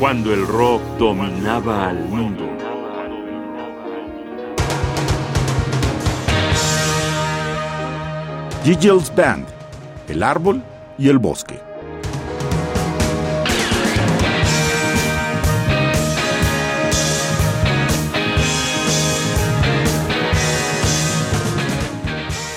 cuando el rock dominaba al mundo. Gigel's Band, El Árbol y el Bosque.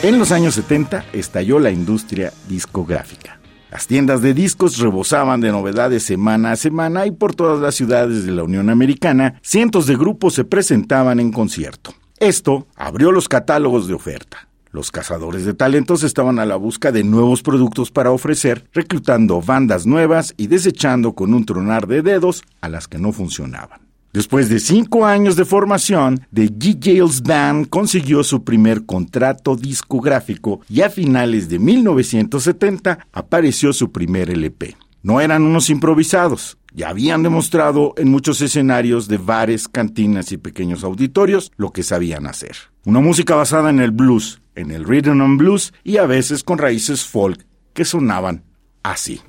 En los años 70 estalló la industria discográfica. Las tiendas de discos rebosaban de novedades semana a semana y por todas las ciudades de la Unión Americana cientos de grupos se presentaban en concierto. Esto abrió los catálogos de oferta. Los cazadores de talentos estaban a la busca de nuevos productos para ofrecer, reclutando bandas nuevas y desechando con un tronar de dedos a las que no funcionaban. Después de cinco años de formación, The G. Band consiguió su primer contrato discográfico y a finales de 1970 apareció su primer LP. No eran unos improvisados, ya habían demostrado en muchos escenarios de bares, cantinas y pequeños auditorios lo que sabían hacer. Una música basada en el blues, en el rhythm and blues y a veces con raíces folk que sonaban así.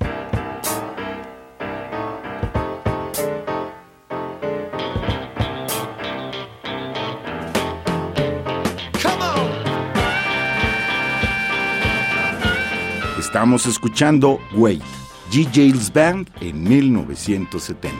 Estamos escuchando Wait, G. Jails Band en 1970.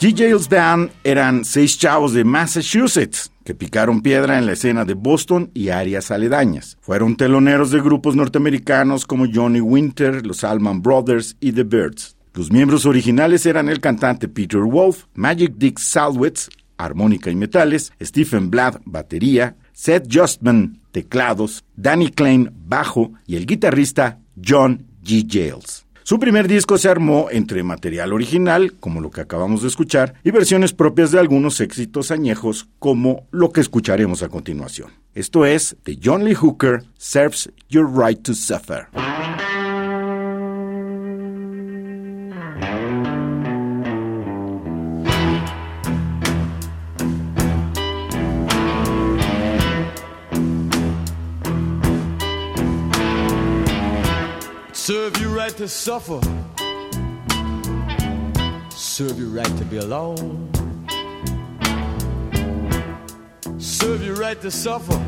Jails Band eran seis chavos de Massachusetts que picaron piedra en la escena de Boston y áreas aledañas. Fueron teloneros de grupos norteamericanos como Johnny Winter, los Allman Brothers y The Birds. Los miembros originales eran el cantante Peter Wolf, Magic Dick Salwitz, armónica y metales, Stephen Blatt, batería, Seth Justman, teclados, Danny Klein, bajo y el guitarrista John G. Jails. Su primer disco se armó entre material original, como lo que acabamos de escuchar, y versiones propias de algunos éxitos añejos, como lo que escucharemos a continuación. Esto es de John Lee Hooker, Serves Your Right to Suffer. Right to suffer. Serve you right to be alone. Serve you right to suffer.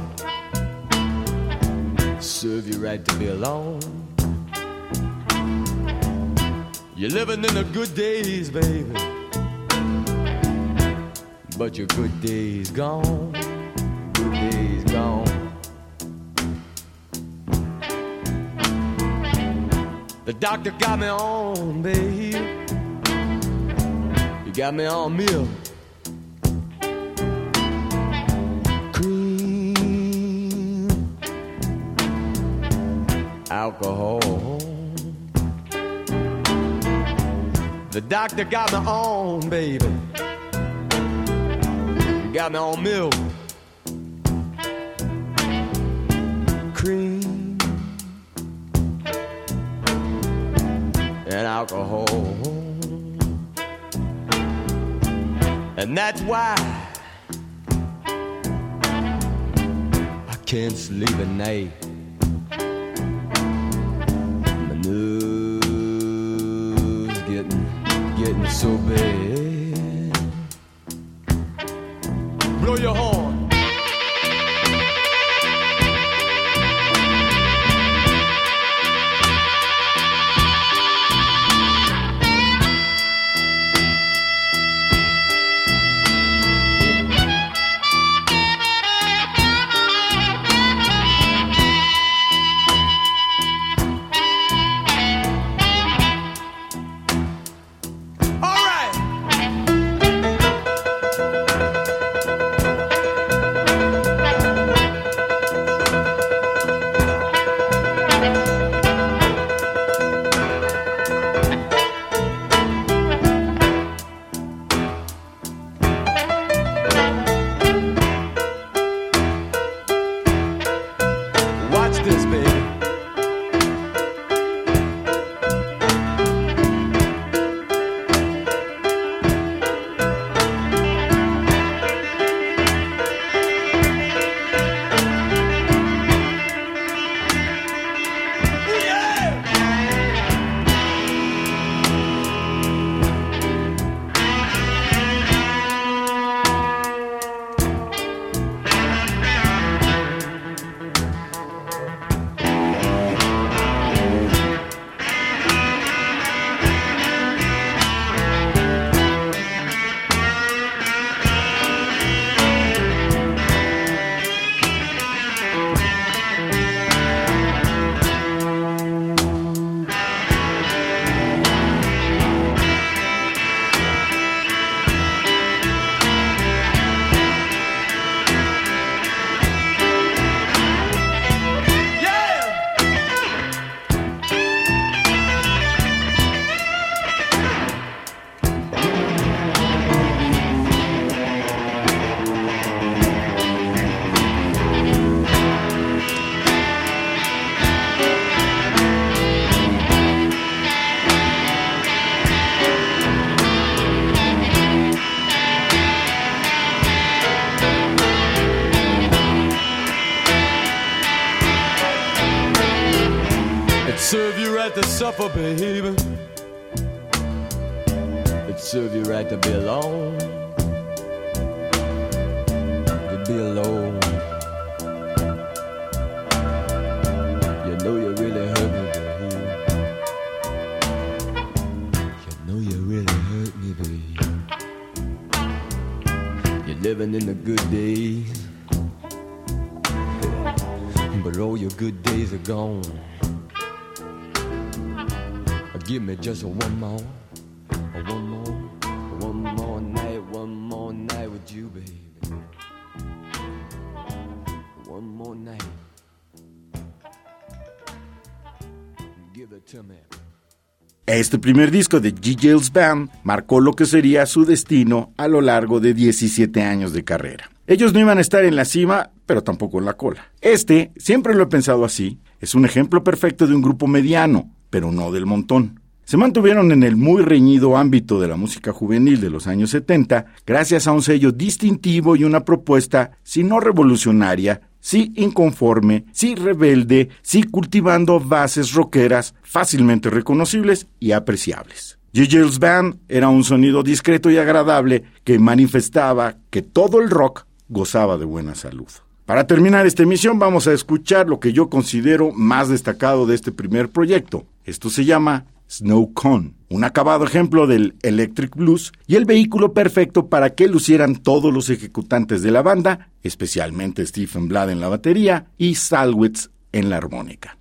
Serve you right to be alone. You're living in the good days, baby. But your good days gone. The doctor got me on, babe. You got me on milk. Cream. Alcohol. The doctor got me on, baby. You got me on milk. Cream. Alcohol. And that's why I can't sleep at night. Suffer, baby. It serve you right to be alone. To be alone. You know you really hurt me, baby. You know you really hurt me, baby. You're living in the good days. But all your good days are gone. Give me just one more, one more, one more night, one more night. One more night. Give it to me. Este primer disco de G. Giles Band marcó lo que sería su destino a lo largo de 17 años de carrera. Ellos no iban a estar en la cima, pero tampoco en la cola. Este, siempre lo he pensado así, es un ejemplo perfecto de un grupo mediano, pero no del montón. Se mantuvieron en el muy reñido ámbito de la música juvenil de los años 70 gracias a un sello distintivo y una propuesta, si no revolucionaria, sí inconforme, sí rebelde, sí cultivando bases rockeras fácilmente reconocibles y apreciables. G. Band era un sonido discreto y agradable que manifestaba que todo el rock gozaba de buena salud. Para terminar esta emisión vamos a escuchar lo que yo considero más destacado de este primer proyecto. Esto se llama Snow Cone, un acabado ejemplo del Electric Blues y el vehículo perfecto para que lucieran todos los ejecutantes de la banda, especialmente Stephen Blad en la batería y Salwitz en la armónica.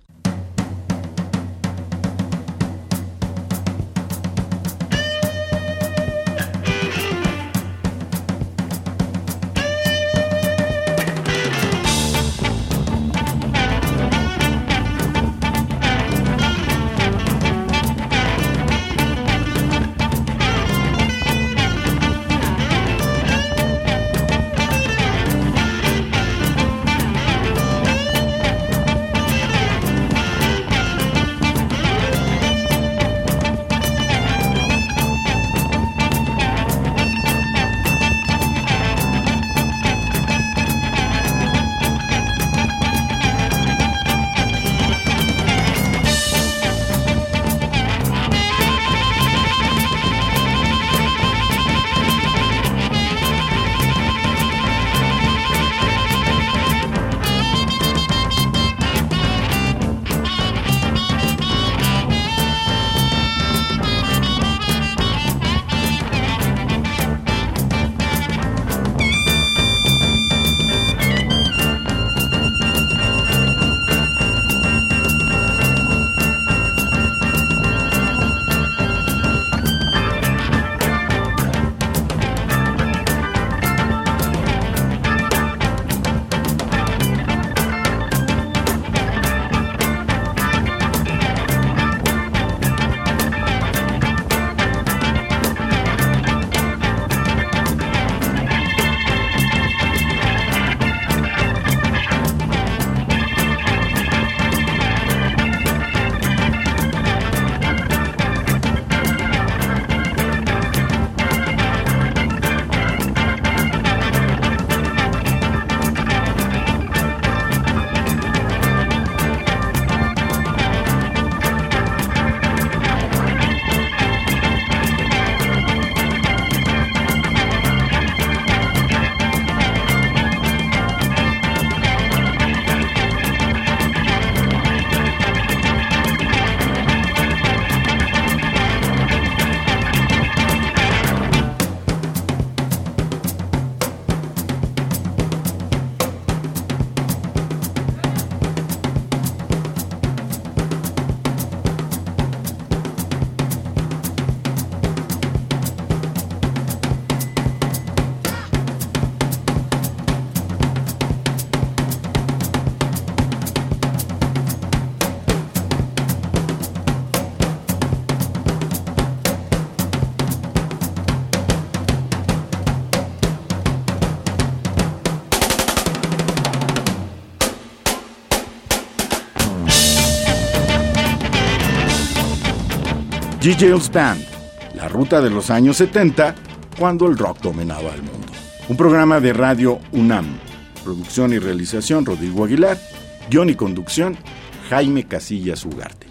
Jails Band, la ruta de los años 70, cuando el rock dominaba el mundo. Un programa de radio UNAM. Producción y realización Rodrigo Aguilar. Guión y conducción Jaime Casillas Ugarte.